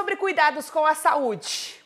sobre cuidados com a saúde.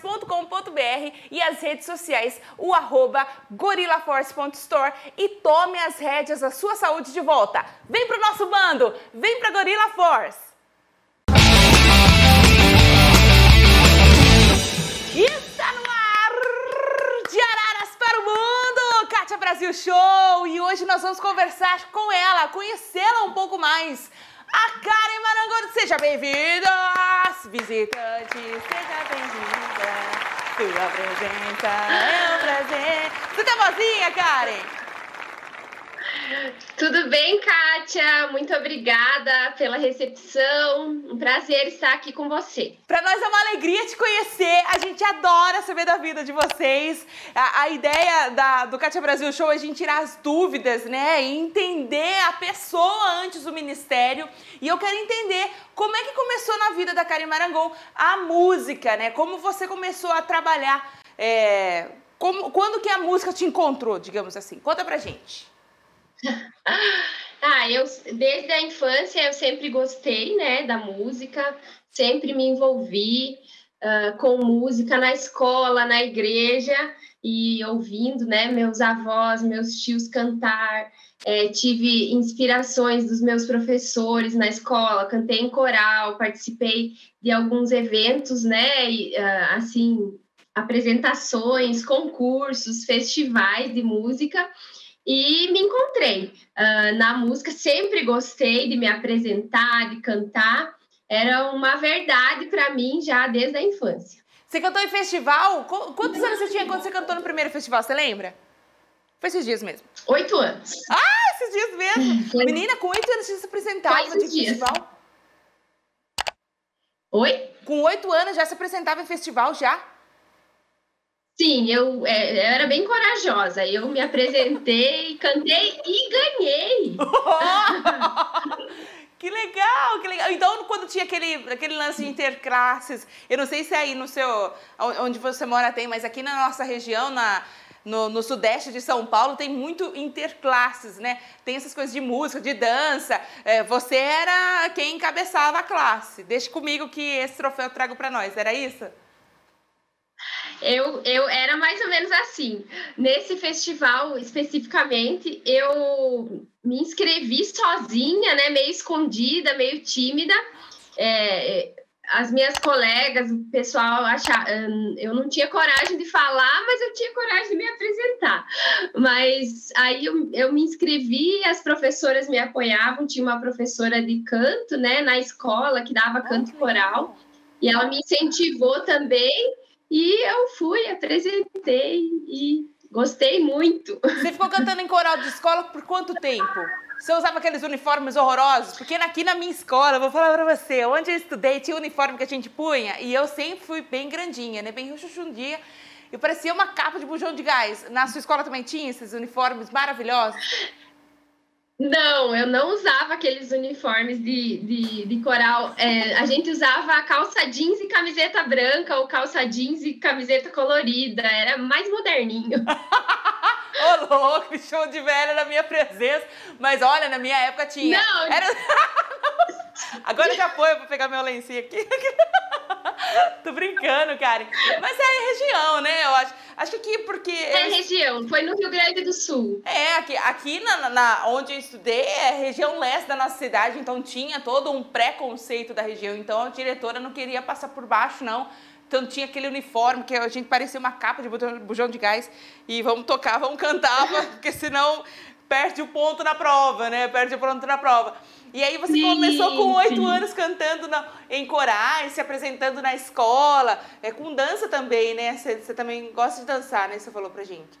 gorillaforce.com.br e as redes sociais, o arroba gorillaforce.store e tome as rédeas da sua saúde de volta. Vem pro nosso bando, vem pra Gorilla Force. Está no ar de Araras para o mundo, Kátia Brasil Show! E hoje nós vamos conversar com ela, conhecê-la um pouco mais. A Karen Marangondo, seja bem-vinda! Visitantes, seja bem-vinda! Tua presença é um prazer. Você tá boazinha, Karen? Tudo bem, Kátia? Muito obrigada pela recepção. Um prazer estar aqui com você. Para nós é uma alegria te conhecer. Adora saber da vida de vocês. A, a ideia da, do Kátia Brasil Show é a gente tirar as dúvidas, né? E entender a pessoa antes do ministério. E eu quero entender como é que começou na vida da Karen Marangon a música, né? Como você começou a trabalhar. É, como, quando que a música te encontrou, digamos assim? Conta pra gente. ah, eu desde a infância eu sempre gostei, né, da música, sempre me envolvi uh, com música na escola, na igreja e ouvindo, né, meus avós, meus tios cantar. É, tive inspirações dos meus professores na escola, cantei em coral, participei de alguns eventos, né, e, uh, assim, apresentações, concursos, festivais de música e me encontrei uh, na música. Sempre gostei de me apresentar, de cantar. Era uma verdade para mim já desde a infância. Você cantou em festival? Quantos anos você tinha quando você cantou no primeiro festival? Você lembra? Foi esses dias mesmo. Oito anos. Ah, esses dias mesmo. Foi... Menina, com oito anos você se apresentava de dias. festival? Oi? Com oito anos já se apresentava em festival já? Sim, eu, é, eu, era bem corajosa. Eu me apresentei, cantei e ganhei. que legal, que legal. Então, quando tinha aquele, aquele lance de interclasses, eu não sei se aí no seu, onde você mora tem, mas aqui na nossa região, na, no, no, sudeste de São Paulo tem muito interclasses, né? Tem essas coisas de música, de dança. É, você era quem encabeçava a classe. Deixe comigo que esse troféu eu trago para nós. Era isso? Eu, eu era mais ou menos assim. Nesse festival especificamente, eu me inscrevi sozinha, né? Meio escondida, meio tímida. É, as minhas colegas, o pessoal achava, hum, eu não tinha coragem de falar, mas eu tinha coragem de me apresentar. Mas aí eu, eu me inscrevi, as professoras me apoiavam, tinha uma professora de canto, né, na escola que dava canto coral, e ela me incentivou também. E eu fui, apresentei e gostei muito. Você ficou cantando em coral de escola por quanto tempo? Você usava aqueles uniformes horrorosos? Porque aqui na minha escola, vou falar pra você, onde eu estudei, tinha uniforme que a gente punha e eu sempre fui bem grandinha, né? Bem dia. Eu parecia uma capa de bujão de gás. Na sua escola também tinha esses uniformes maravilhosos? Não, eu não usava aqueles uniformes de, de, de coral. É, a gente usava calça jeans e camiseta branca, ou calça jeans e camiseta colorida. Era mais moderninho. Ô, louco, show de velha na minha presença. Mas olha, na minha época tinha. Não! Era... Agora já foi, eu vou pegar meu lencinho aqui. Tô brincando, Karen. Mas é região, né? Eu acho. Acho que aqui porque. É região, foi no Rio Grande do Sul. É, aqui, aqui na, na, onde eu estudei é região leste da nossa cidade, então tinha todo um preconceito da região. Então a diretora não queria passar por baixo, não. Então tinha aquele uniforme que a gente parecia uma capa de bujão de gás. E vamos tocar, vamos cantar, porque senão perde o ponto na prova, né? Perde o ponto na prova. E aí você sim, começou com oito anos cantando na, em corais, se apresentando na escola, é com dança também, né? Você, você também gosta de dançar, né? Você falou pra gente.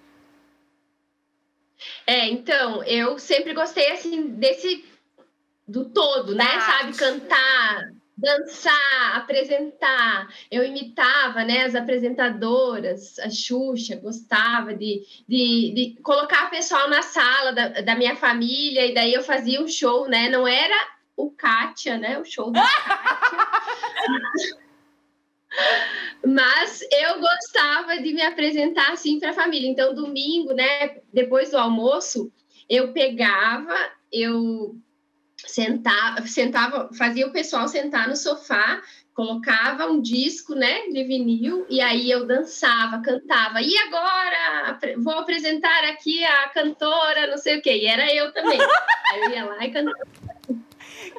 É, então, eu sempre gostei assim desse do todo, né? Sabe, cantar, dançar, apresentar. Eu imitava né, as apresentadoras, a Xuxa, gostava de, de, de colocar pessoal na sala da, da minha família, e daí eu fazia um show, né? Não era o Kátia, né? O show Kátia. Mas eu gostava de me apresentar assim para a família. Então, domingo, né, depois do almoço, eu pegava, eu sentava, sentava, fazia o pessoal sentar no sofá, colocava um disco, né, de vinil, e aí eu dançava, cantava. E agora vou apresentar aqui a cantora, não sei o quê. E era eu também. aí eu ia lá e cantava.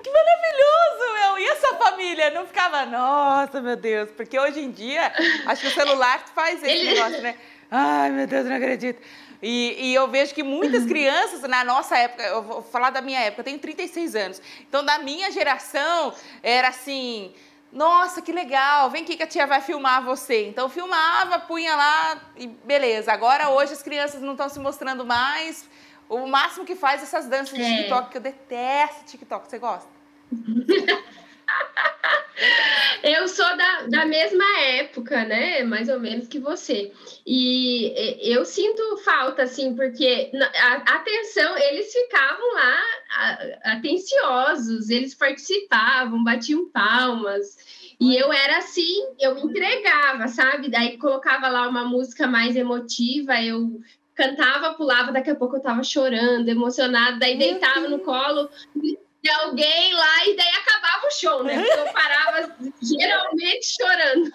Que maravilhoso, meu! E essa família? Não ficava, nossa, meu Deus, porque hoje em dia, acho que o celular faz esse Ele... negócio, né? Ai, meu Deus, não acredito. E, e, eu vejo que muitas crianças, na nossa época, eu vou falar da minha época, eu tenho 36 anos. Então, da minha geração, era assim: nossa, que legal, vem aqui que a tia vai filmar você. Então, filmava, punha lá e beleza. Agora, hoje, as crianças não estão se mostrando mais. O máximo que faz é essas danças de é. TikTok, que eu detesto TikTok. Você gosta? Eu sou da, da mesma época, né? Mais ou menos que você. E eu sinto falta, assim, porque a, atenção, eles ficavam lá atenciosos, eles participavam, batiam palmas. E eu era assim, eu me entregava, sabe? Daí colocava lá uma música mais emotiva, eu cantava, pulava, daqui a pouco eu tava chorando, emocionada, daí deitava no colo de alguém lá e daí acabava o show, né? Porque eu parava geralmente chorando.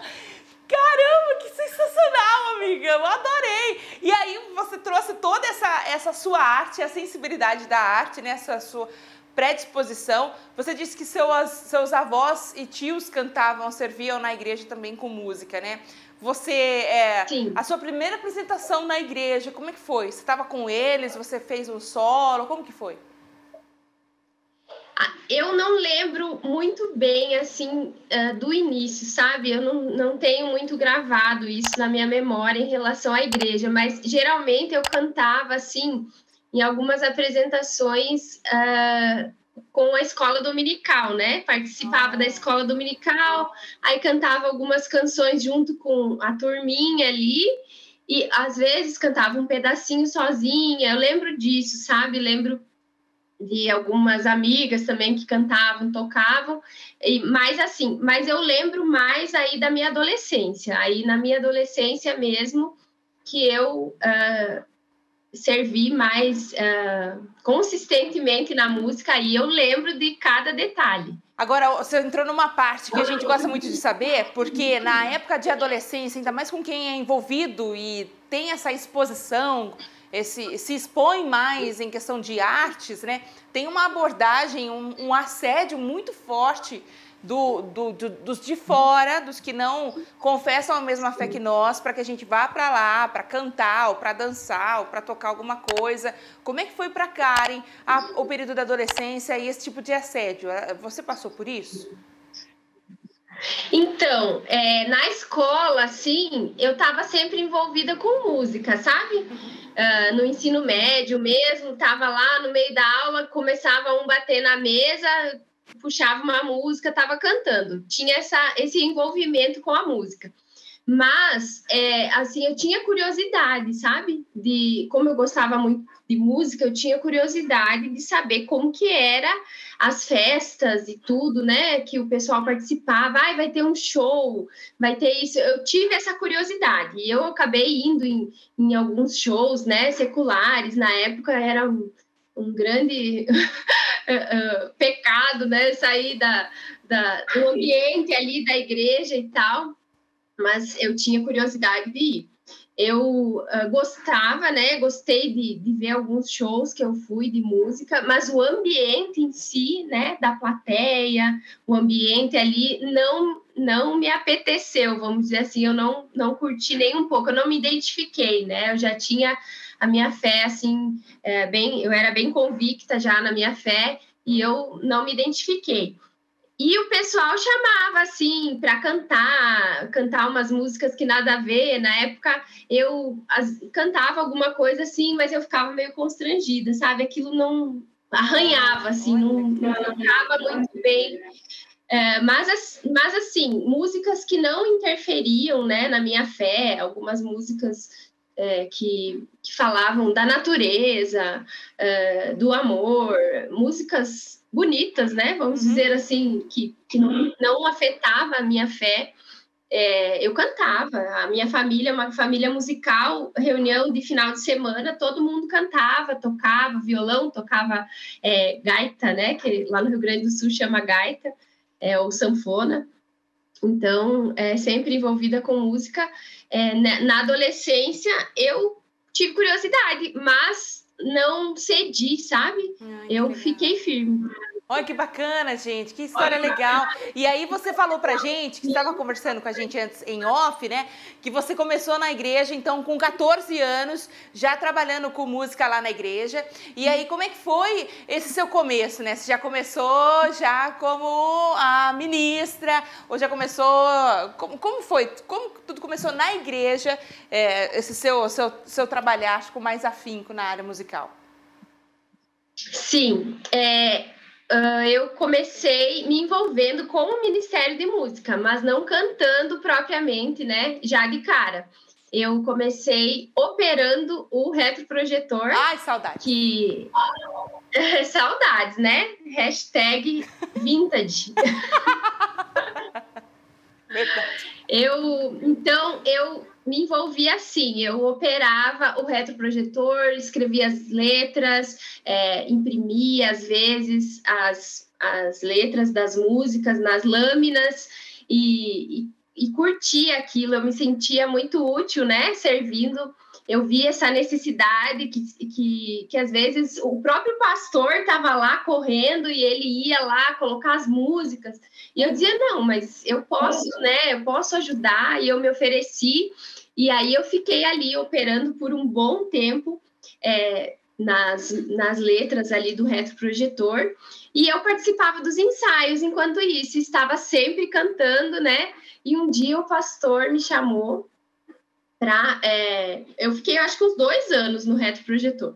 Caramba, que sensacional, amiga! Eu adorei! E aí você trouxe toda essa, essa sua arte, a sensibilidade da arte, né? Essa sua predisposição. Você disse que seus, seus avós e tios cantavam, serviam na igreja também com música, né? Você, é, Sim. a sua primeira apresentação na igreja, como é que foi? Você estava com eles? Você fez um solo? Como que foi? Ah, eu não lembro muito bem, assim, uh, do início, sabe? Eu não, não tenho muito gravado isso na minha memória em relação à igreja, mas geralmente eu cantava, assim, em algumas apresentações uh, com a escola dominical, né? Participava da escola dominical, aí cantava algumas canções junto com a turminha ali, e às vezes cantava um pedacinho sozinha. Eu lembro disso, sabe? Lembro de algumas amigas também que cantavam, tocavam, e mais assim, mas eu lembro mais aí da minha adolescência, aí na minha adolescência mesmo, que eu uh, servi mais uh, consistentemente na música e eu lembro de cada detalhe. Agora, você entrou numa parte que a gente gosta muito de saber, porque na época de adolescência, ainda mais com quem é envolvido e tem essa exposição esse, se expõe mais em questão de artes, né, tem uma abordagem, um, um assédio muito forte do, do, do, dos de fora, dos que não confessam a mesma fé que nós, para que a gente vá para lá, para cantar, ou para dançar, ou para tocar alguma coisa. Como é que foi para Karen a, o período da adolescência e esse tipo de assédio? Você passou por isso? Então, é, na escola, assim, eu estava sempre envolvida com música, sabe? Uh, no ensino médio mesmo, estava lá no meio da aula, começava um bater na mesa, puxava uma música, estava cantando. Tinha essa, esse envolvimento com a música. Mas, é, assim, eu tinha curiosidade, sabe? De como eu gostava muito de música, eu tinha curiosidade de saber como que era as festas e tudo, né? Que o pessoal participava. Ai, vai ter um show, vai ter isso. Eu tive essa curiosidade e eu acabei indo em, em alguns shows, né? Seculares. Na época era um, um grande uh, pecado, né? Sair da, da, do ambiente ali da igreja e tal mas eu tinha curiosidade de ir. Eu uh, gostava, né? Gostei de, de ver alguns shows que eu fui de música, mas o ambiente em si, né? Da plateia, o ambiente ali não não me apeteceu, vamos dizer assim, eu não não curti nem um pouco, eu não me identifiquei, né? Eu já tinha a minha fé assim, é, bem, eu era bem convicta já na minha fé e eu não me identifiquei. E o pessoal chamava assim para cantar, cantar umas músicas que nada a ver. Na época eu as, cantava alguma coisa assim, mas eu ficava meio constrangida, sabe? Aquilo não arranhava assim, não, não ficava muito bem. É, mas, mas, assim, músicas que não interferiam né, na minha fé, algumas músicas é, que, que, falavam da natureza, é, do amor, músicas bonitas, né? Vamos uhum. dizer assim, que, que não, não afetava a minha fé. É, eu cantava, a minha família é uma família musical, reunião de final de semana, todo mundo cantava, tocava violão, tocava é, gaita, né? Que lá no Rio Grande do Sul chama gaita, é, ou sanfona. Então, é, sempre envolvida com música. É, na adolescência, eu tive curiosidade, mas não cedi, sabe? Ai, eu fiquei firme. Olha que bacana, gente, que história legal. E aí você falou pra gente, que estava conversando com a gente antes em off, né? Que você começou na igreja, então, com 14 anos, já trabalhando com música lá na igreja. E aí, como é que foi esse seu começo, né? Você já começou já como a ministra, ou já começou. Como, como foi? Como tudo começou na igreja, é, esse seu, seu, seu trabalhar com mais afinco na área musical? Sim, é, uh, eu comecei me envolvendo com o Ministério de Música, mas não cantando propriamente, né? Já de cara. Eu comecei operando o retroprojetor. Ai, saudade. Que. Saudades, né? Hashtag vintage. Verdade. Eu, então, eu me envolvi assim, eu operava o retroprojetor, escrevia as letras, é, imprimia às vezes as, as letras das músicas nas lâminas e, e, e curtia aquilo, eu me sentia muito útil, né, servindo eu vi essa necessidade que, que, que às vezes o próprio pastor estava lá correndo e ele ia lá colocar as músicas. E eu dizia, não, mas eu posso, né? Eu posso ajudar, e eu me ofereci. E aí eu fiquei ali operando por um bom tempo é, nas, nas letras ali do retroprojetor e eu participava dos ensaios enquanto isso, estava sempre cantando, né? E um dia o pastor me chamou É, eu fiquei, acho que uns dois anos no retroprojetor.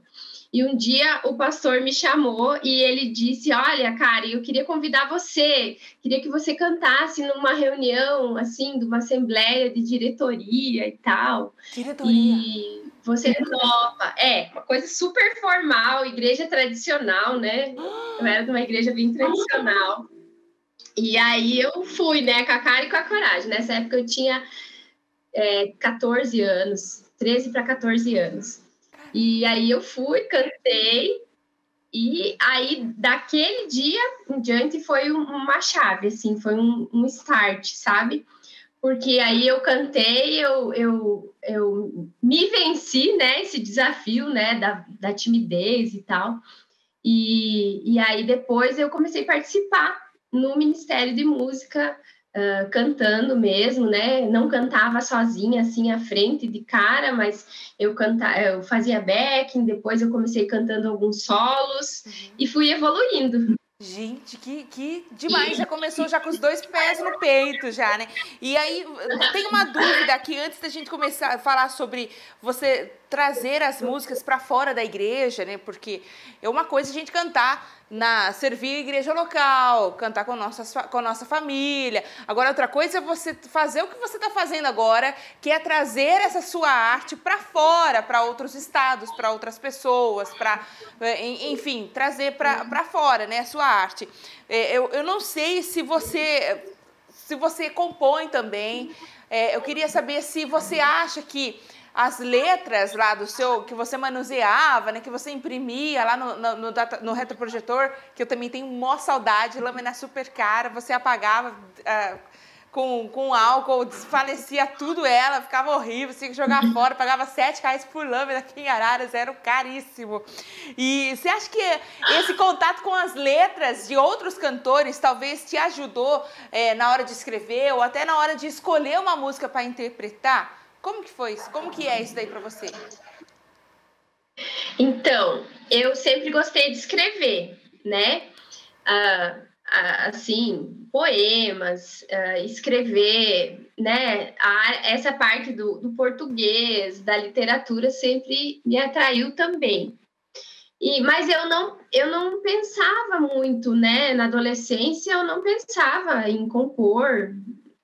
E um dia o pastor me chamou e ele disse: Olha, cara, eu queria convidar você, queria que você cantasse numa reunião, assim, de uma assembleia de diretoria e tal. Diretoria. E você topa. É, uma coisa super formal, igreja tradicional, né? Eu era de uma igreja bem tradicional. E aí eu fui, né, com a cara e com a coragem. Nessa época eu tinha é, 14 anos, 13 para 14 anos. E aí eu fui, cantei, e aí daquele dia em diante foi uma chave, assim, foi um, um start, sabe? Porque aí eu cantei, eu, eu, eu me venci, né, esse desafio, né, da, da timidez e tal. E, e aí depois eu comecei a participar no Ministério de Música uh, cantando mesmo, né? Não cantava sozinha assim à frente de cara, mas eu cantava, eu fazia backing, depois eu comecei cantando alguns solos uhum. e fui evoluindo. Gente, que, que demais! Já começou já com os dois pés no peito, já, né? E aí, tem uma dúvida aqui, antes da gente começar a falar sobre você trazer as músicas para fora da igreja, né? Porque é uma coisa a gente cantar na servir a igreja local, cantar com, nossas, com a nossa família. Agora, outra coisa é você fazer o que você está fazendo agora, que é trazer essa sua arte para fora, para outros estados, para outras pessoas, para, é, enfim, trazer para fora né, a sua arte. É, eu, eu não sei se você, se você compõe também. É, eu queria saber se você acha que as letras lá do seu, que você manuseava, né, que você imprimia lá no, no, no, no retroprojetor, que eu também tenho maior saudade, lâmina super cara, você apagava uh, com, com álcool, desfalecia tudo ela, ficava horrível, você tinha que jogar fora, pagava sete reais por lâmina aqui em Araras, era caríssimo. E você acha que esse contato com as letras de outros cantores talvez te ajudou é, na hora de escrever ou até na hora de escolher uma música para interpretar? Como que foi isso? Como que é isso daí para você? Então, eu sempre gostei de escrever, né? Ah, assim, poemas, ah, escrever, né? essa parte do, do português, da literatura sempre me atraiu também. E, mas eu não, eu não pensava muito, né? Na adolescência eu não pensava em compor,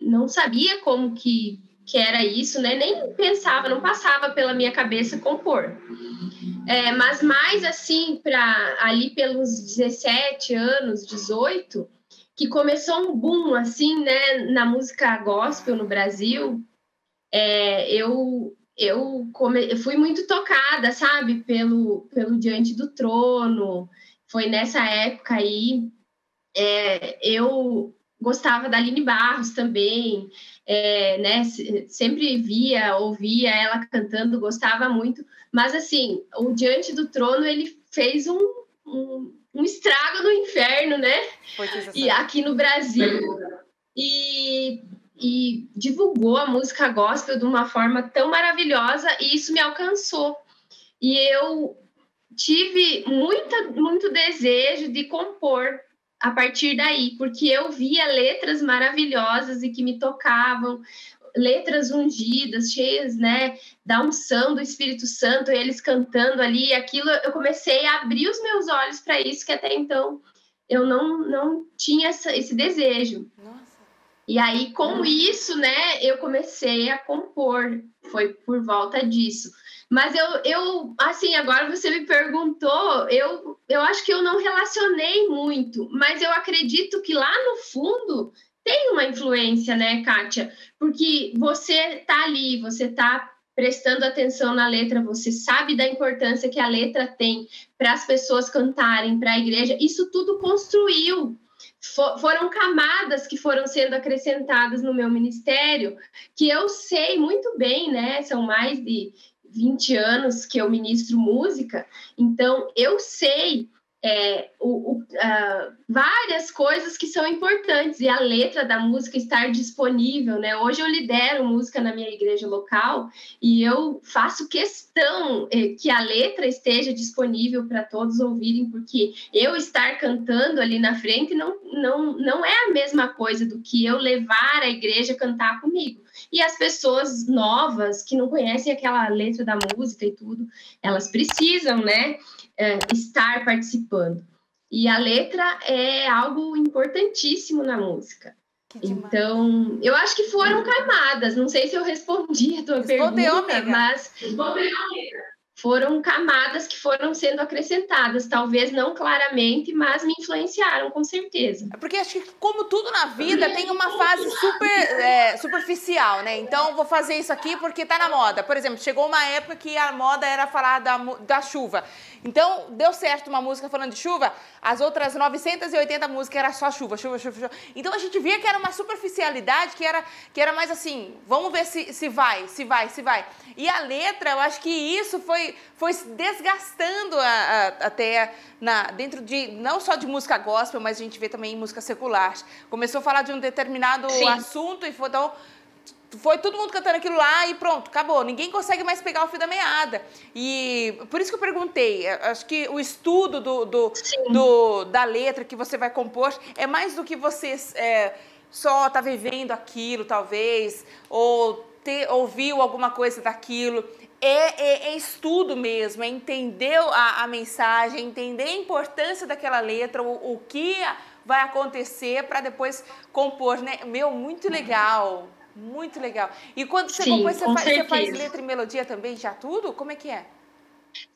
não sabia como que, que era isso, né? Nem pensava, não passava pela minha cabeça compor. É, mas mais assim, para ali pelos 17 anos, 18, que começou um boom assim, né, na música gospel no Brasil, é, eu eu, come, eu fui muito tocada, sabe, pelo, pelo Diante do Trono. Foi nessa época aí. É, eu gostava da Aline Barros também, é, né? Sempre via, ouvia ela cantando, gostava muito. Mas assim, o Diante do Trono ele fez um, um, um estrago no inferno, né? E aqui no Brasil. E e divulgou a música gospel de uma forma tão maravilhosa e isso me alcançou. E eu tive muita, muito desejo de compor a partir daí, porque eu via letras maravilhosas e que me tocavam, letras ungidas, cheias, né, da unção do Espírito Santo, eles cantando ali, aquilo, eu comecei a abrir os meus olhos para isso que até então eu não, não tinha essa, esse desejo. Nossa. E aí, com isso, né, eu comecei a compor, foi por volta disso. Mas eu, eu, assim, agora você me perguntou, eu, eu acho que eu não relacionei muito, mas eu acredito que lá no fundo tem uma influência, né, Kátia? Porque você tá ali, você tá prestando atenção na letra, você sabe da importância que a letra tem para as pessoas cantarem, para a igreja, isso tudo construiu for, foram camadas que foram sendo acrescentadas no meu ministério, que eu sei muito bem, né? São mais de 20 anos que eu ministro música, então eu sei é, o, o, uh, várias coisas que são importantes e a letra da música estar disponível, né? Hoje eu lidero música na minha igreja local e eu faço questão eh, que a letra esteja disponível para todos ouvirem, porque eu estar cantando ali na frente não, não, não é a mesma coisa do que eu levar a igreja a cantar comigo. E as pessoas novas que não conhecem aquela letra da música e tudo, elas precisam, né? É, estar participando. E a letra é algo importantíssimo na música. Então, eu acho que foram camadas. Não sei se eu respondi a tua Respondeu, pergunta, amiga. mas. Foram camadas que foram sendo acrescentadas, talvez não claramente, mas me influenciaram com certeza. É porque acho que como tudo na vida tem uma fase super é, superficial, né? Então vou fazer isso aqui porque tá na moda. Por exemplo, chegou uma época que a moda era falar da, da chuva. Então deu certo uma música falando de chuva, as outras 980 músicas era só chuva, chuva, chuva, chuva. Então a gente via que era uma superficialidade, que era, que era mais assim, vamos ver se, se vai, se vai, se vai. E a letra, eu acho que isso foi, foi se desgastando a, a, até na, dentro de, não só de música gospel, mas a gente vê também em música secular. Começou a falar de um determinado Sim. assunto e foi, então, foi todo mundo cantando aquilo lá e pronto, acabou. Ninguém consegue mais pegar o fio da meada. E por isso que eu perguntei, acho que o estudo do, do, do da letra que você vai compor é mais do que você é, só tá vivendo aquilo, talvez, ou ter, ouviu alguma coisa daquilo. É, é, é, estudo mesmo, é entender a, a, mensagem, entender a importância daquela letra, o, o que vai acontecer para depois compor, né? Meu, muito legal, muito legal. E quando você sim, compõe, você faz, você faz, letra e melodia também, já tudo? Como é que é?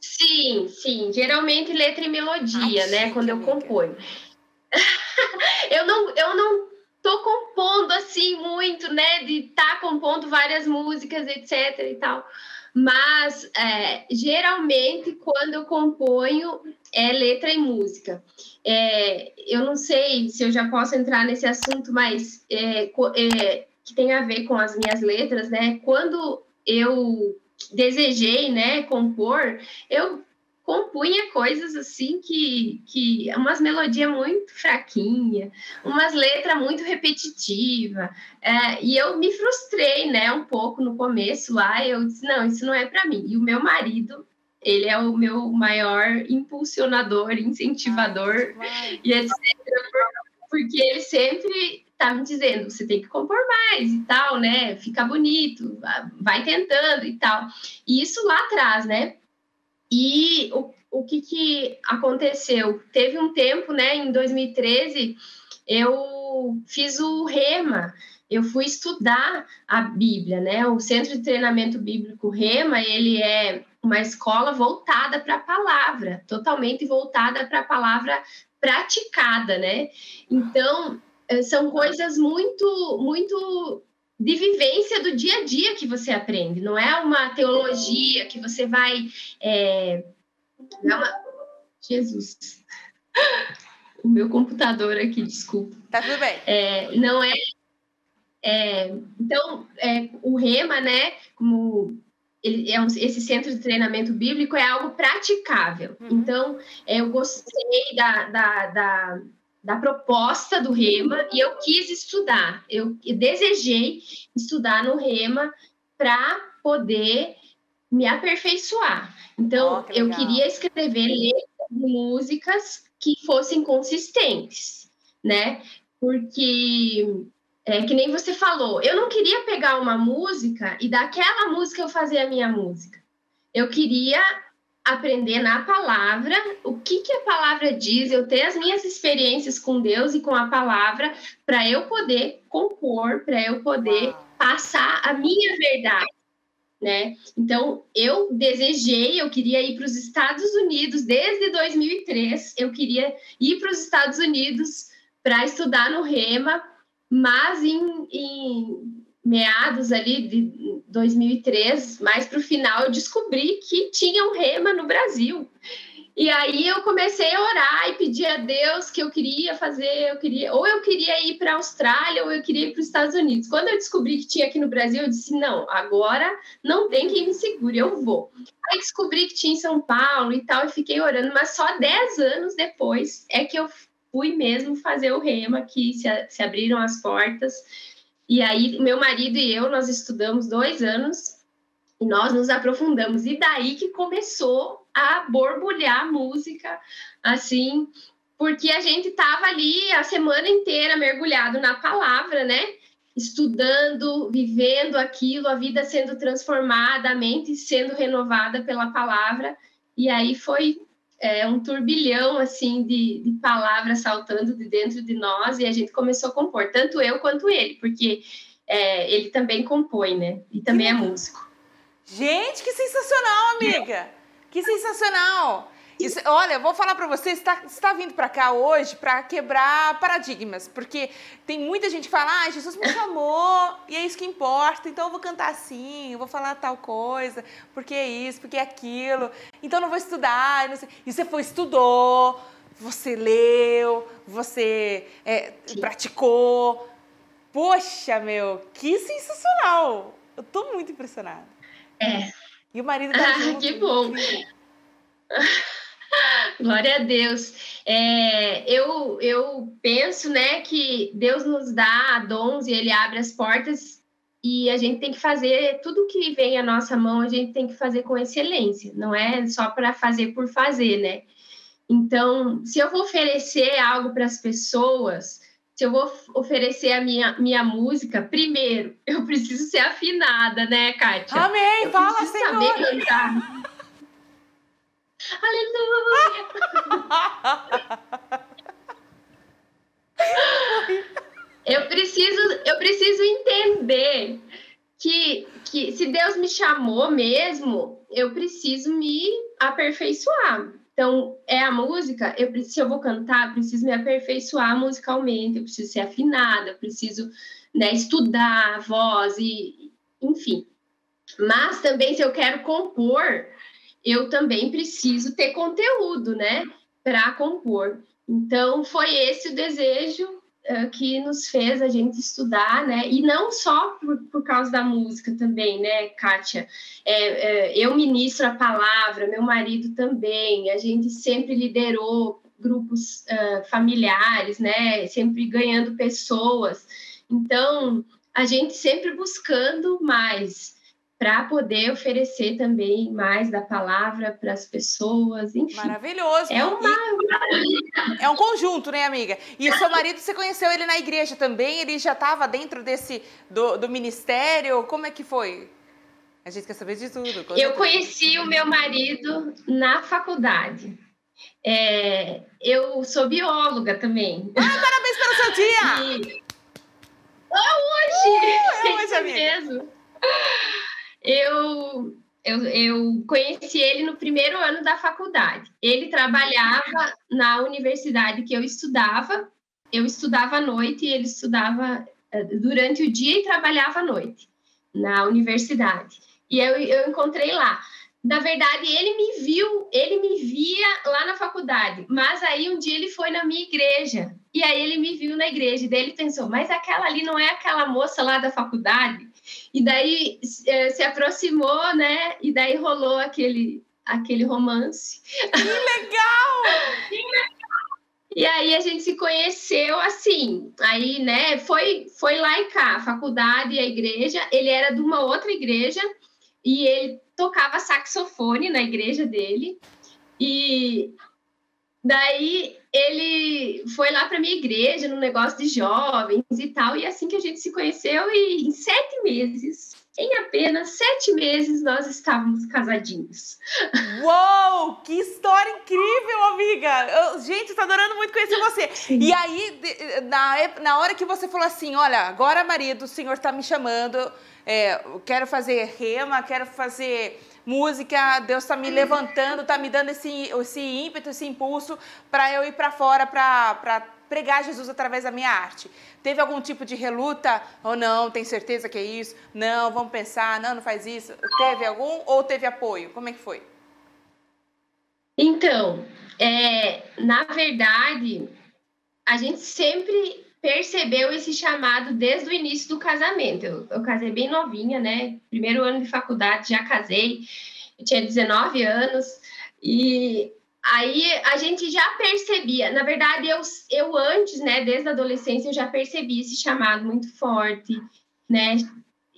Sim, sim. Geralmente letra e melodia, Ai, né? Quando eu componho. eu não, eu não tô compondo assim muito, né? De estar tá compondo várias músicas, etc. e tal. Mas é, geralmente quando eu componho é letra e música. É, eu não sei se eu já posso entrar nesse assunto, mas é, é que tem a ver com as minhas letras, né? Quando eu desejei, né, compor, eu compunha coisas assim que, que umas melodias muito fraquinha, umas letras muito repetitiva, é, e eu me frustrei, né, um pouco no começo lá, eu disse, não, isso não é para mim, e o meu marido, ele é o meu maior impulsionador, incentivador, Ai, e etc, porque ele sempre tá me dizendo, você tem que compor mais e tal, né, fica bonito, vai tentando e tal, e isso lá atrás, né, E o, o que, que aconteceu? Teve um tempo, né, em 2013, eu fiz o REMA, eu fui estudar a Bíblia, né? O Centro de Treinamento Bíblico REMA, ele é uma escola voltada para a palavra, totalmente voltada para a palavra praticada, né? Então, são coisas muito, muito de vivência do dia a dia que você aprende, não é uma teologia que você vai. É, é uma... Jesus. O meu computador aqui, desculpa. Tá tudo bem. É, não é. é então, é, o Rema, né, como ele é um, esse centro de treinamento bíblico é algo praticável. Uhum. Então, eu gostei da, da, da da proposta do Rema e eu quis estudar, eu desejei estudar no Rema para poder me aperfeiçoar. Então, oh, que eu queria escrever letras de músicas que fossem consistentes, né? Porque, é, que nem você falou, eu não queria pegar uma música e daquela música eu fazer a minha música. Eu queria aprender na palavra o que, que a palavra diz, eu ter as minhas experiências com Deus e com a palavra, para eu poder compor, para eu poder passar a minha verdade. Né? Então, eu desejei, eu queria ir para os Estados Unidos desde 2003, eu queria ir para os Estados Unidos para estudar no REMA, mas em, em meados ali de 2003, mais para o final, eu descobri que tinha um rema no Brasil. E aí eu comecei a orar e pedir a Deus que eu queria fazer, eu queria, ou eu queria ir para a Austrália, ou eu queria ir para os Estados Unidos. Quando eu descobri que tinha aqui no Brasil, eu disse: não, agora não tem quem me segure, eu vou. Aí descobri que tinha em São Paulo e tal, e fiquei orando, mas só 10 anos depois é que eu fui mesmo fazer o rema, que se, se abriram as portas e aí, meu marido e eu, nós estudamos dois anos e nós nos aprofundamos. E daí que começou a borbulhar a música, assim, porque a gente estava ali a semana inteira mergulhado na palavra, né? Estudando, vivendo aquilo, a vida sendo transformada, a mente sendo renovada pela palavra. E aí foi é, um turbilhão assim de, de, palavras saltando de dentro de nós e a gente começou a compor, tanto eu quanto ele, porque é, ele também compõe, né? E também é músico. Gente, que sensacional, amiga! Que sensacional! Isso, olha, vou falar para você, você está, está vindo para cá hoje para quebrar paradigmas, porque tem muita gente que fala, ah, Jesus me chamou e é isso que importa, então eu vou cantar assim, eu vou falar tal coisa, porque é isso, porque é aquilo, então eu não vou estudar, não e você foi, estudou, você leu, você é, praticou. Poxa, meu, que sensacional! Eu tô muito impressionada. É. E o marido tá ah. Que bom. Glória a Deus. É, eu, eu penso né, que Deus nos dá dons e Ele abre as portas e a gente tem que fazer tudo que vem à nossa mão, a gente tem que fazer com excelência, não é só para fazer por fazer, né? Então, se eu vou oferecer algo para as pessoas, se eu vou oferecer a minha, minha música, primeiro, eu preciso ser afinada, né, Kátia? Amém! Eu Fala, Senhor! saber cantar. Aleluia! eu preciso, eu preciso entender que, que se Deus me chamou mesmo, eu preciso me aperfeiçoar. Então, é a música, eu, se eu vou cantar, eu preciso me aperfeiçoar musicalmente, eu preciso ser afinada, eu preciso né, estudar a voz, e, enfim. Mas também, se eu quero compor, eu também preciso ter conteúdo, né, para compor. Então, foi esse o desejo uh, que nos fez a gente estudar, né, e não só por, por causa da música também, né, Kátia? É, é, eu ministro a palavra, meu marido também, a gente sempre liderou grupos uh, familiares, né, sempre ganhando pessoas. Então, a gente sempre buscando mais, para poder oferecer também mais da palavra para as pessoas, enfim. Maravilhoso. É uma É um conjunto, né, amiga? E o seu marido, você conheceu ele na igreja também? Ele já estava dentro desse do, do ministério? Como é que foi? A gente quer saber de tudo. Eu conheci o meu marido na faculdade. É, eu sou bióloga também. Ah, parabéns pelo seu dia! E... Oh, hoje! Uh, é hoje, amiga. mesmo. Eu, eu, eu conheci ele no primeiro ano da faculdade. Ele trabalhava na universidade que eu estudava. Eu estudava à noite e ele estudava eh, durante o dia e trabalhava à noite na universidade. E eu, eu encontrei lá. Na verdade, ele me viu, ele me via lá na faculdade, mas aí um dia ele foi na minha igreja, e aí ele me viu na igreja, e daí ele pensou, mas aquela ali não é aquela moça lá da faculdade? E daí é, se aproximou, né? E daí rolou aquele, aquele romance. Que legal! E aí a gente se conheceu assim. Aí, né, foi, foi lá e cá, a faculdade e a igreja. Ele era de uma outra igreja e ele tocava saxofone na igreja dele. E daí ele foi lá para minha igreja, no negócio de jovens e tal. E é assim que a gente se conheceu, e em sete meses em apenas sete meses nós estávamos casadinhos. Uou! Que história incrível, amiga! Eu, gente, estou adorando muito conhecer você. Sim. E aí, na, na hora que você falou assim: olha, agora, marido, o senhor está me chamando, é, quero fazer rema, quero fazer música, Deus está me levantando, está me dando esse, esse ímpeto, esse impulso para eu ir para fora, para pregar Jesus através da minha arte. Teve algum tipo de reluta? Ou não, tem certeza que é isso? Não, vamos pensar, não, não faz isso. Teve algum ou teve apoio? Como é que foi? Então, é, na verdade, a gente sempre percebeu esse chamado desde o início do casamento. Eu, eu casei bem novinha, né? Primeiro ano de faculdade, já casei. Eu tinha 19 anos. E Aí a gente já percebia, na verdade, eu, eu antes, né, desde a adolescência, eu já percebi esse chamado muito forte, né?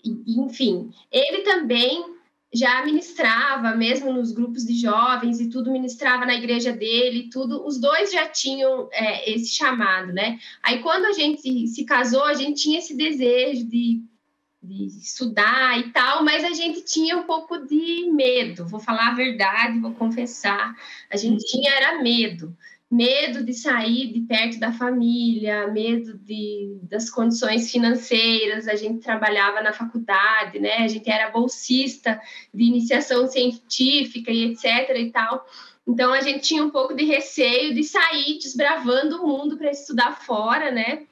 Enfim, ele também já ministrava, mesmo nos grupos de jovens e tudo, ministrava na igreja dele, tudo, os dois já tinham é, esse chamado, né? Aí quando a gente se casou, a gente tinha esse desejo de de estudar e tal, mas a gente tinha um pouco de medo, vou falar a verdade, vou confessar, a gente tinha era medo, medo de sair de perto da família, medo de, das condições financeiras, a gente trabalhava na faculdade, né, a gente era bolsista de iniciação científica e etc e tal, então a gente tinha um pouco de receio de sair desbravando o mundo para estudar fora, né,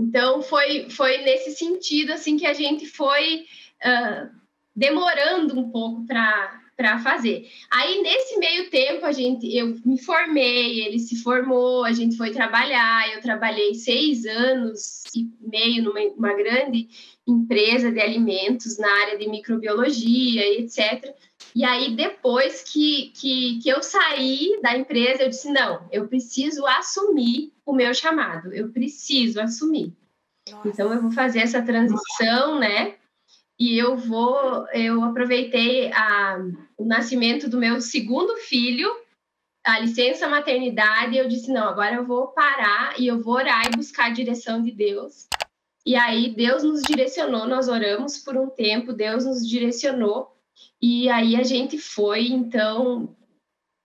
então, foi, foi nesse sentido assim que a gente foi uh, demorando um pouco para fazer. Aí, nesse meio tempo, a gente, eu me formei, ele se formou, a gente foi trabalhar. Eu trabalhei seis anos e meio numa grande empresa de alimentos na área de microbiologia e etc. E aí, depois que, que, que eu saí da empresa, eu disse: não, eu preciso assumir o meu chamado, eu preciso assumir. Nossa. Então, eu vou fazer essa transição, né? E eu vou, eu aproveitei a, o nascimento do meu segundo filho, a licença maternidade, e eu disse: não, agora eu vou parar e eu vou orar e buscar a direção de Deus. E aí, Deus nos direcionou, nós oramos por um tempo, Deus nos direcionou e aí a gente foi, então,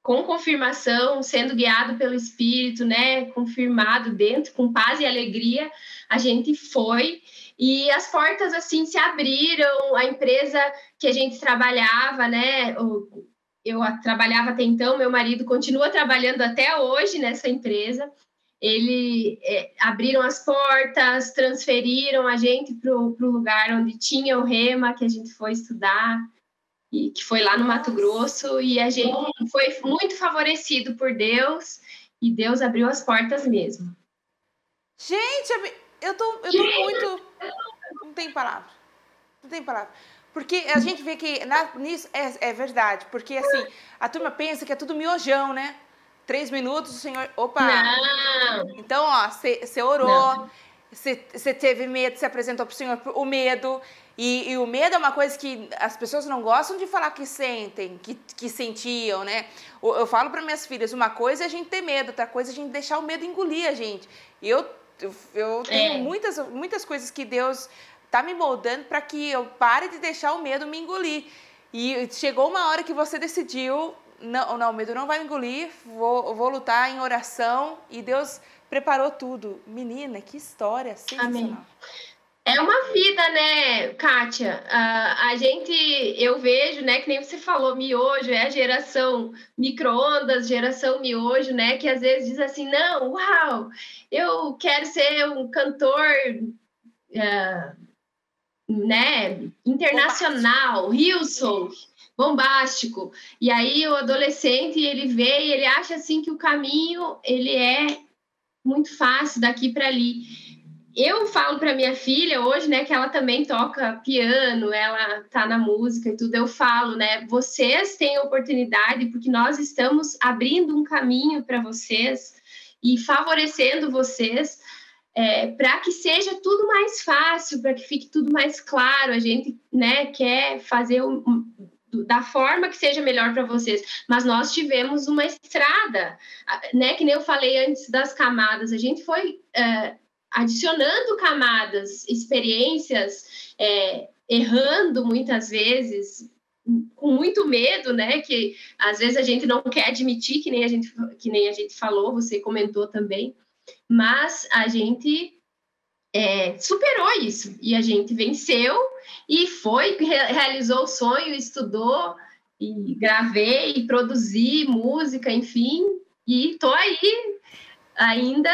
com confirmação, sendo guiado pelo Espírito, né, confirmado dentro, com paz e alegria, a gente foi e as portas assim se abriram. A empresa que a gente trabalhava, né, eu trabalhava até então, meu marido continua trabalhando até hoje nessa empresa. Ele é, abriram as portas, transferiram a gente para o lugar onde tinha o Rema, que a gente foi estudar e que foi lá no Mato Grosso, e a gente foi muito favorecido por Deus, e Deus abriu as portas mesmo. Gente, eu tô, eu tô muito. Não tem palavra. Não tem palavra. Porque a gente vê que na, nisso é, é verdade, porque assim, a turma pensa que é tudo miojão, né? Três minutos, o senhor. Opa! Não. Então, ó, você orou, você teve medo, você apresentou para o senhor o medo. E, e, o medo é uma coisa que as pessoas não gostam de falar que sentem, que, que sentiam, né? Eu, eu falo para minhas filhas, uma coisa é a gente ter medo, outra coisa é a gente deixar o medo engolir a gente. Eu, eu, eu tenho é. muitas, muitas coisas que Deus tá me moldando para que eu pare de deixar o medo me engolir. E chegou uma hora que você decidiu, não, não, o medo não vai me engolir, vou, vou lutar em oração e Deus preparou tudo. Menina, que história sensacional. Amém. É uma vida, né, Kátia? Uh, a gente, eu vejo, né, que nem você falou, miojo, é a geração micro-ondas, geração miojo, né, que às vezes diz assim, não, uau, eu quero ser um cantor, uh, né, internacional, Hilson, bombástico. E aí o adolescente, ele vê e ele acha assim que o caminho, ele é muito fácil daqui para ali eu falo para minha filha hoje, né, que ela também toca piano, ela tá na música e tudo. Eu falo, né, vocês têm oportunidade porque nós estamos abrindo um caminho para vocês e favorecendo vocês é, para que seja tudo mais fácil, para que fique tudo mais claro. A gente, né, quer fazer um, da forma que seja melhor para vocês. Mas nós tivemos uma estrada, né? Que nem eu falei antes das camadas. A gente foi uh, adicionando camadas, experiências, é, errando muitas vezes, com muito medo, né? Que às vezes a gente não quer admitir, que nem a gente, que nem a gente falou, você comentou também, mas a gente é, superou isso e a gente venceu e foi, realizou o sonho, estudou e gravei e produzi música, enfim, e tô aí ainda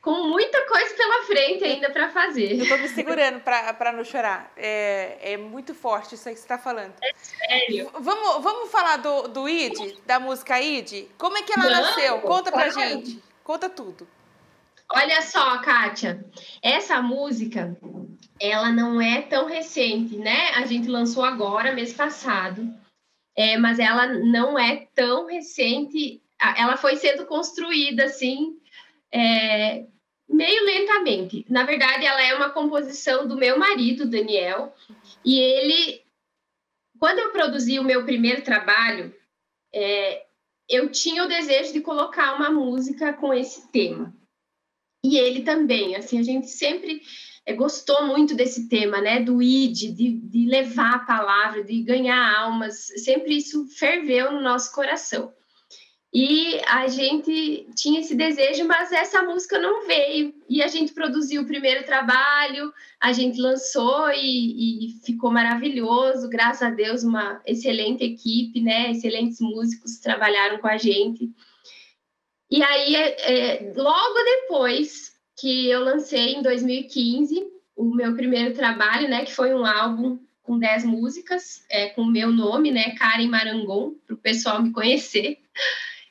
com muita coisa pela frente ainda para fazer. Eu tô me segurando para não chorar. É, é muito forte isso aí que você está falando. É sério. Vamos, vamos falar do, do ID, da música ID? Como é que ela não, nasceu? Conta pra gente. Conta tudo. Olha só, Kátia, essa música, ela não é tão recente, né? A gente lançou agora, mês passado, é, mas ela não é tão recente. Ela foi sendo construída, assim, é, meio lentamente. Na verdade, ela é uma composição do meu marido, Daniel, e ele, quando eu produzi o meu primeiro trabalho, é, eu tinha o desejo de colocar uma música com esse tema. E ele também, assim, a gente sempre gostou muito desse tema, né, do id, de, de levar a palavra, de ganhar almas, sempre isso ferveu no nosso coração. E a gente tinha esse desejo, mas essa música não veio. E a gente produziu o primeiro trabalho, a gente lançou e, e ficou maravilhoso. Graças a Deus, uma excelente equipe, né? Excelentes músicos trabalharam com a gente. E aí, é, é logo depois que eu lancei, em 2015, o meu primeiro trabalho, né? Que foi um álbum com 10 músicas, é, com o meu nome, né? Karen Marangon, para o pessoal me conhecer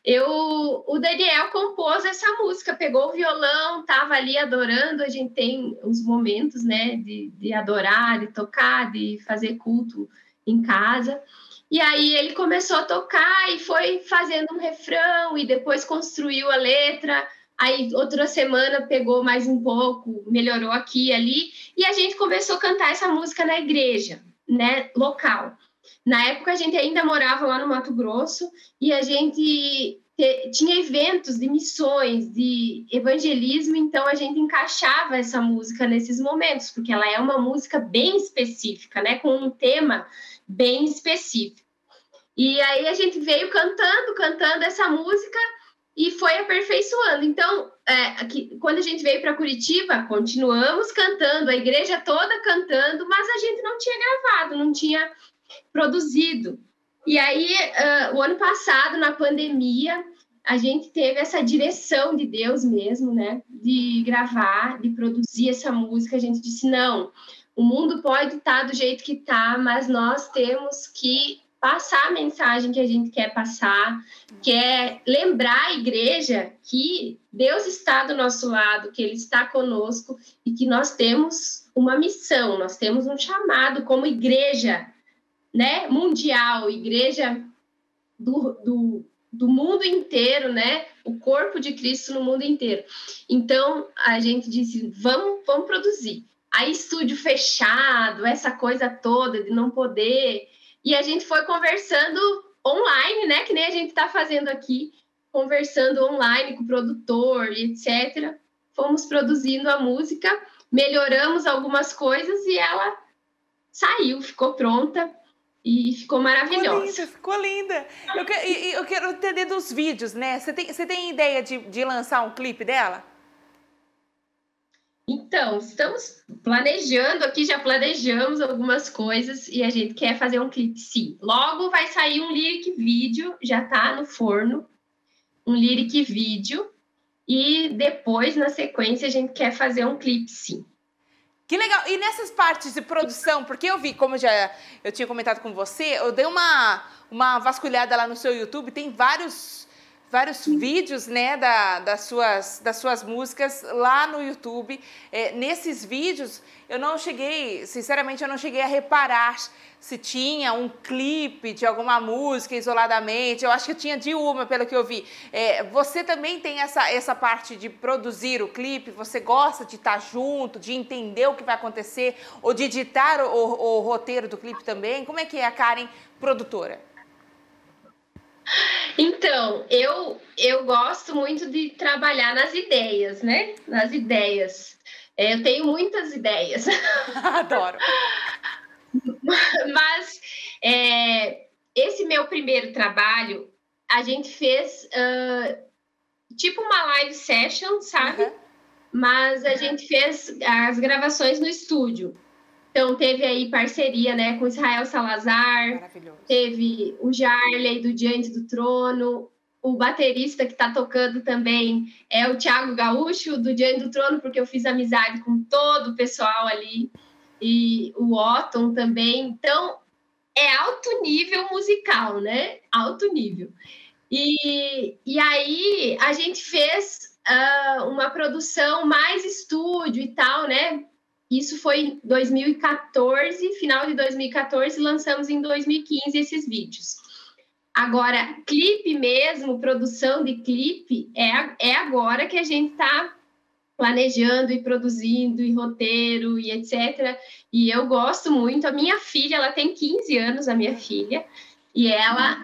eu, o Daniel compôs essa música, pegou o violão, estava ali adorando. A gente tem os momentos, né, de, de adorar, de tocar, de fazer culto em casa. E aí ele começou a tocar e foi fazendo um refrão e depois construiu a letra. Aí outra semana pegou mais um pouco, melhorou aqui e ali, e a gente começou a cantar essa música na igreja, né, local. Na época a gente ainda morava lá no Mato Grosso e a gente te, tinha eventos de missões, de evangelismo, então a gente encaixava essa música nesses momentos, porque ela é uma música bem específica, né, com um tema bem específico. E aí a gente veio cantando, cantando essa música e foi aperfeiçoando. Então, é, aqui, quando a gente veio para Curitiba, continuamos cantando, a igreja toda cantando, mas a gente não tinha gravado, não tinha produzido. E aí, uh, o ano passado, na pandemia, a gente teve essa direção de Deus mesmo, né? De gravar, de produzir essa música. A gente disse: não, o mundo pode estar do jeito que está, mas nós temos que passar a mensagem que a gente quer passar, que é lembrar a igreja que Deus está do nosso lado, que Ele está conosco e que nós temos uma missão, nós temos um chamado como igreja né, mundial, igreja do, do, do mundo inteiro, né, o corpo de Cristo no mundo inteiro. Então, a gente disse, vamos, vamos produzir. Aí, estúdio fechado, essa coisa toda de não poder. E a gente foi conversando online, né, que nem a gente está fazendo aqui, conversando online com o produtor, etc. Fomos produzindo a música melhoramos algumas coisas e ela saiu, ficou pronta e ficou maravilhosa. Ficou linda, ficou linda. Eu, quero, eu quero entender dos vídeos, né? Você tem, você tem ideia de, de lançar um clipe dela? Então, estamos planejando aqui, já planejamos algumas coisas e a gente quer fazer um clipe sim. Logo vai sair um lyric vídeo, já está no forno, um lyric vídeo e depois, na sequência, a gente quer fazer um clipe sim. Que legal! E nessas partes de produção, porque eu vi, como já eu tinha comentado com você, eu dei uma, uma vasculhada lá no seu YouTube, tem vários vários vídeos né, da, das, suas, das suas músicas lá no YouTube. É, nesses vídeos, eu não cheguei, sinceramente, eu não cheguei a reparar se tinha um clipe de alguma música isoladamente. Eu acho que tinha de uma, pelo que eu vi. É, você também tem essa, essa parte de produzir o clipe? Você gosta de estar junto, de entender o que vai acontecer, ou de editar o, o, o roteiro do clipe também? Como é que é a Karen produtora? Então, eu, eu gosto muito de trabalhar nas ideias, né? Nas ideias. É, eu tenho muitas ideias. Adoro. Mas é, esse meu primeiro trabalho, a gente fez uh, tipo uma live session, sabe? Uhum. Mas a gente fez as gravações no estúdio. Então, teve aí parceria né, com Israel Salazar, teve o Jarley do Diante do Trono, o baterista que está tocando também é o Thiago Gaúcho, do Diante do Trono, porque eu fiz amizade com todo o pessoal ali, e o Otton também. Então, é alto nível musical, né? Alto nível. E, e aí, a gente fez uh, uma produção mais estúdio e tal, né? Isso foi em 2014, final de 2014, lançamos em 2015 esses vídeos. Agora, clipe mesmo, produção de clipe, é, é agora que a gente está planejando e produzindo, e roteiro, e etc. E eu gosto muito. A minha filha, ela tem 15 anos, a minha filha, e ela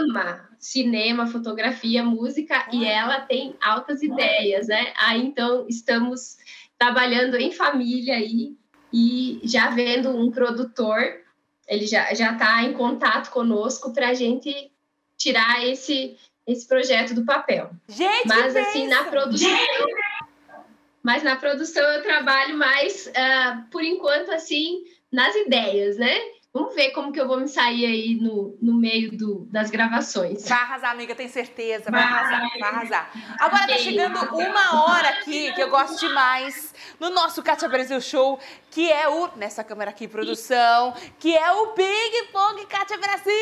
ama cinema, fotografia, música, e ela tem altas ideias, né? Aí, então, estamos trabalhando em família aí e já vendo um produtor, ele já já está em contato conosco para a gente tirar esse esse projeto do papel. Gente, mas assim na produção, mas na produção eu trabalho mais uh, por enquanto assim nas ideias, né? Vamos ver como que eu vou me sair aí no, no meio do, das gravações. Vai arrasar, amiga, tenho certeza. Vai, vai arrasar, vai arrasar. Agora tá chegando uma hora aqui que eu gosto demais no nosso Kátia Brasil Show, que é o, nessa câmera aqui, produção, que é o Ping Pong Kátia Brasil.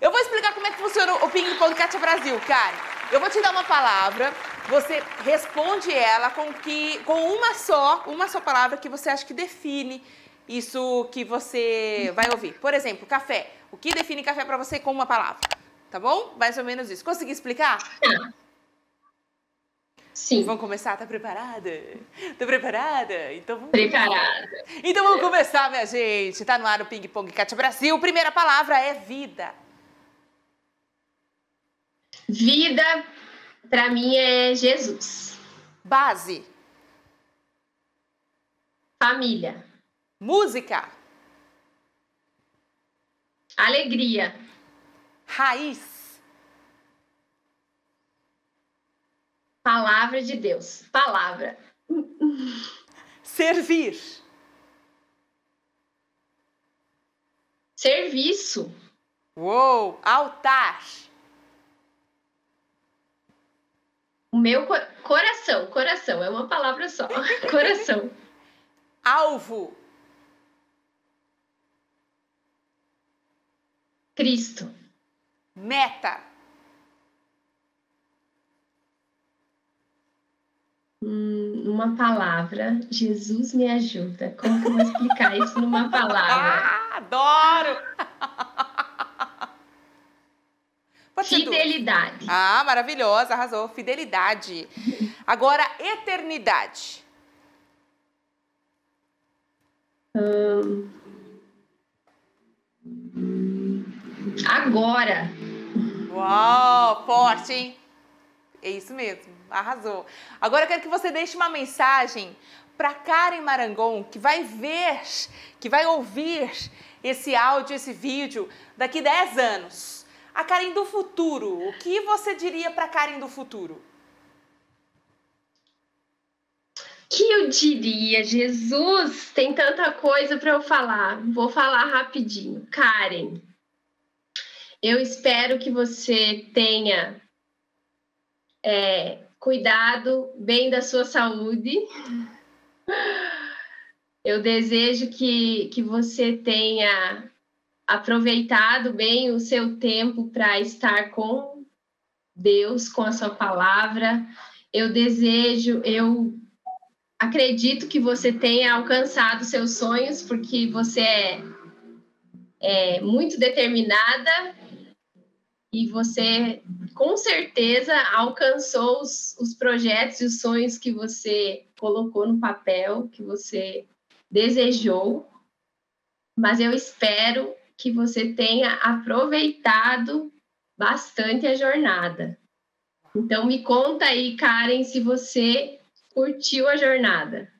Eu vou explicar como é que funciona o Ping Pong Kátia Brasil, Karen. Eu vou te dar uma palavra, você responde ela com, que, com uma só, uma só palavra que você acha que define isso que você vai ouvir. Por exemplo, café. O que define café para você com uma palavra? Tá bom? Mais ou menos isso. Consegui explicar? Sim. Vamos começar? Tá preparada? Tá preparada? Então vamos Preparada. Então vamos começar, minha gente. Tá no ar o Ping Pong Kátia Brasil. Primeira palavra é vida. Vida, para mim, é Jesus. Base. Família. Música. Alegria. Raiz. Palavra de Deus. Palavra. Servir. Serviço. Uou! Altar. O meu co coração, coração, é uma palavra só. coração. Alvo. Cristo. Meta. Hum, uma palavra, Jesus me ajuda. Como que eu vou explicar isso numa palavra? Ah, adoro! Fidelidade. Ah, maravilhosa, arrasou. Fidelidade. Agora, eternidade. Hum... Agora. Uau, forte, hein? É isso mesmo, arrasou. Agora eu quero que você deixe uma mensagem para Karen Marangon, que vai ver, que vai ouvir esse áudio, esse vídeo daqui 10 anos. A Karen do futuro, o que você diria para Karen do futuro? que eu diria? Jesus, tem tanta coisa para eu falar. Vou falar rapidinho. Karen, eu espero que você tenha é, cuidado bem da sua saúde. Eu desejo que, que você tenha aproveitado bem o seu tempo para estar com Deus, com a sua palavra. Eu desejo, eu acredito que você tenha alcançado seus sonhos, porque você é, é muito determinada e você com certeza alcançou os, os projetos e os sonhos que você colocou no papel, que você desejou. Mas eu espero que você tenha aproveitado bastante a jornada. Então me conta aí, Karen, se você curtiu a jornada.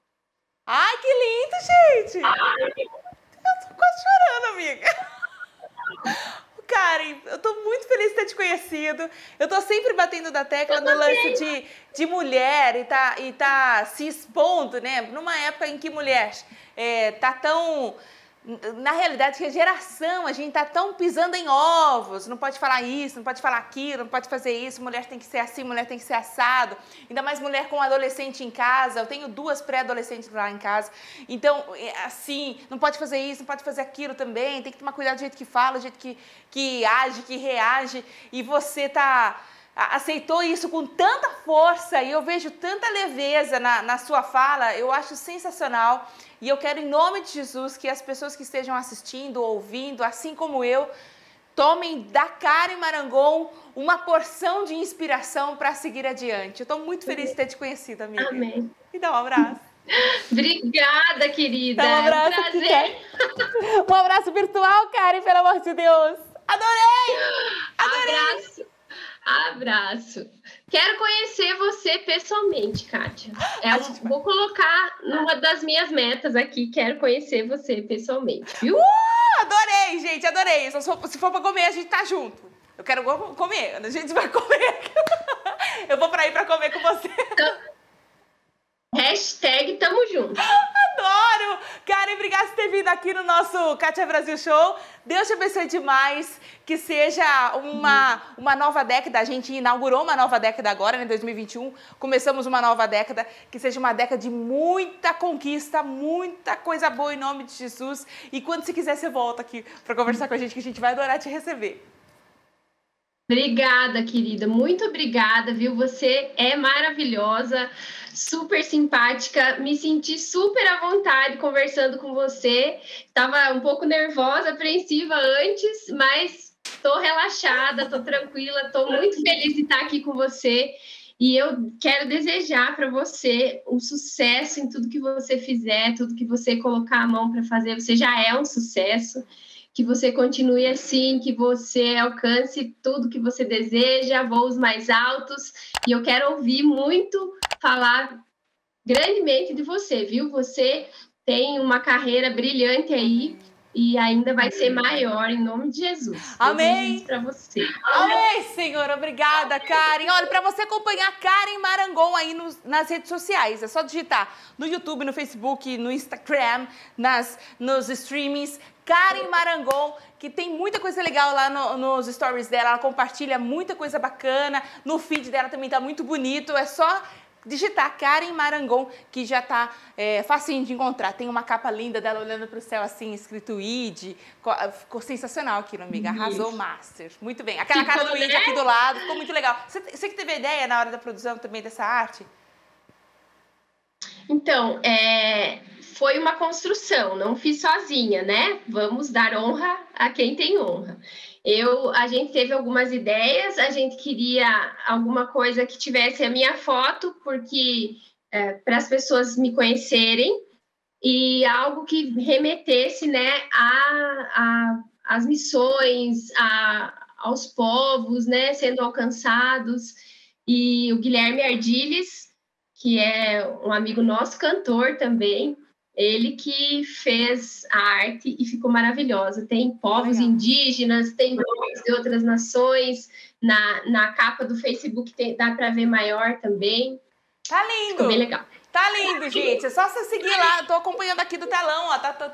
Ai, que lindo, gente! Ai. Eu tô quase chorando, amiga. Karen, eu tô muito feliz de ter te conhecido. Eu tô sempre batendo da tecla no lance de, de mulher e tá, e tá se expondo, né? Numa época em que mulher é, tá tão na realidade, que a geração, a gente está tão pisando em ovos, não pode falar isso, não pode falar aquilo, não pode fazer isso, mulher tem que ser assim, mulher tem que ser assado, ainda mais mulher com adolescente em casa, eu tenho duas pré-adolescentes lá em casa, então, é, assim, não pode fazer isso, não pode fazer aquilo também, tem que tomar cuidado do jeito que fala, do jeito que, que age, que reage, e você tá aceitou isso com tanta força e eu vejo tanta leveza na, na sua fala, eu acho sensacional. E eu quero, em nome de Jesus, que as pessoas que estejam assistindo, ouvindo, assim como eu, tomem da Karen Marangon uma porção de inspiração para seguir adiante. Eu estou muito feliz de ter te conhecido, amiga. Amém. E dá um abraço. Obrigada, querida. Dá um abraço. Prazer. um abraço virtual, Karen, pelo amor de Deus. Adorei! Adorei! Abraço. Abraço. Quero conhecer você pessoalmente, Kátia. É, vou colocar numa das minhas metas aqui. Quero conhecer você pessoalmente, viu? Uh, adorei, gente, adorei. Se for, se for pra comer, a gente tá junto. Eu quero comer. A gente vai comer. Eu vou pra ir pra comer com você. Então, hashtag tamo junto. Karen, obrigada por ter vindo aqui no nosso Kátia Brasil Show. Deus te abençoe demais. Que seja uma, uma nova década. A gente inaugurou uma nova década agora, né, em 2021. Começamos uma nova década. Que seja uma década de muita conquista, muita coisa boa em nome de Jesus. E quando você quiser, você volta aqui para conversar com a gente, que a gente vai adorar te receber. Obrigada, querida. Muito obrigada, viu? Você é maravilhosa, super simpática. Me senti super à vontade conversando com você. Estava um pouco nervosa, apreensiva antes, mas estou relaxada, estou tranquila, estou muito feliz de estar aqui com você. E eu quero desejar para você um sucesso em tudo que você fizer, tudo que você colocar a mão para fazer. Você já é um sucesso que você continue assim, que você alcance tudo que você deseja, voos mais altos. E eu quero ouvir muito falar grandemente de você, viu? Você tem uma carreira brilhante aí e ainda vai ser maior em nome de Jesus. Amém. Para você. Amém, Senhor. Obrigada, Karen. Olha, para você acompanhar Karen Marangon aí nos, nas redes sociais, é só digitar no YouTube, no Facebook, no Instagram, nas nos streamings Karen Marangon, que tem muita coisa legal lá no, nos stories dela, ela compartilha muita coisa bacana, no feed dela também tá muito bonito, é só digitar Karen Marangon, que já tá é, facinho de encontrar. Tem uma capa linda dela olhando para o céu assim, escrito ID. Ficou sensacional aquilo, amiga. Arrasou Isso. Master. Muito bem. Aquela ficou cara do ID aqui do lado, ficou muito legal. Você, você que teve ideia na hora da produção também dessa arte? Então, é, foi uma construção, não fiz sozinha, né? Vamos dar honra a quem tem honra. Eu, a gente teve algumas ideias, a gente queria alguma coisa que tivesse a minha foto, porque é, para as pessoas me conhecerem e algo que remetesse, né, a, a as missões, a, aos povos, né, sendo alcançados. e o Guilherme Ardiles, que é um amigo nosso, cantor também. Ele que fez a arte e ficou maravilhosa. Tem povos Legal. indígenas, tem nomes de outras nações. Na, na capa do Facebook tem, dá para ver maior também. Tá lindo! Ficou bem legal. Tá lindo, gente. É só você seguir lá. Tô acompanhando aqui do telão, ó. Tá, tá,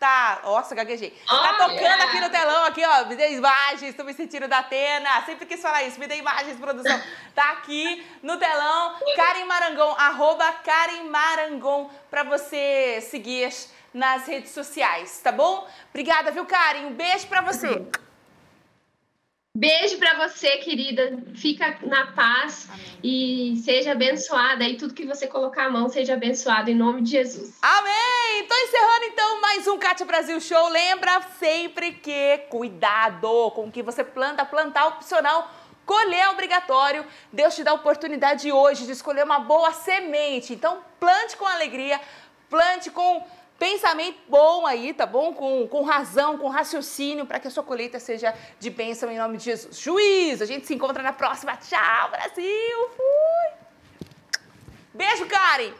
tá. Nossa, gaguejei. Tá tocando aqui no telão, aqui, ó. Me dê imagens, tô me sentindo da Atena. Sempre quis falar isso. Me dê imagens, produção. Tá aqui no telão. Karen Marangon, arroba Karen Marangon, pra você seguir nas redes sociais, tá bom? Obrigada, viu, Karen? Um beijo pra você. Beijo para você, querida. Fica na paz Amém. e seja abençoada. E tudo que você colocar a mão seja abençoado em nome de Jesus. Amém! Tô encerrando então mais um Cátia Brasil Show. Lembra sempre que cuidado com o que você planta, plantar opcional. Colher é obrigatório. Deus te dá a oportunidade hoje de escolher uma boa semente. Então, plante com alegria, plante com pensamento bom aí, tá bom? Com, com razão, com raciocínio, para que a sua colheita seja de bênção em nome de Jesus. Juízo, a gente se encontra na próxima. Tchau, Brasil! Fui! Beijo, Karen!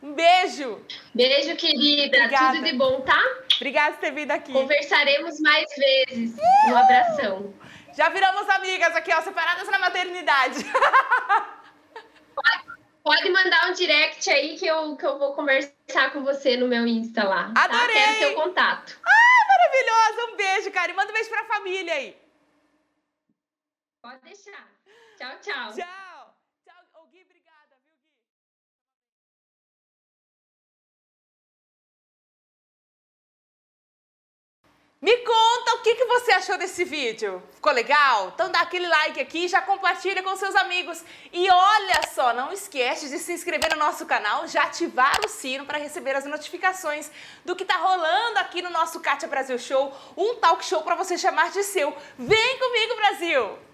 Um beijo! Beijo, querida! Obrigada. Tudo de bom, tá? Obrigada por ter vindo aqui. Conversaremos mais vezes. Um abração. Já viramos amigas aqui, ó, separadas na maternidade. Pode mandar um direct aí que eu, que eu vou conversar com você no meu Insta lá. Tá? Adorei! Tá? Quero seu contato. Ah, maravilhosa! Um beijo, Karen. Manda um beijo pra família aí. Pode deixar. Tchau, tchau. Tchau. Me conta o que, que você achou desse vídeo. Ficou legal? Então dá aquele like aqui, já compartilha com seus amigos. E olha só, não esquece de se inscrever no nosso canal, já ativar o sino para receber as notificações do que tá rolando aqui no nosso Kátia Brasil Show, um talk show para você chamar de seu. Vem comigo, Brasil!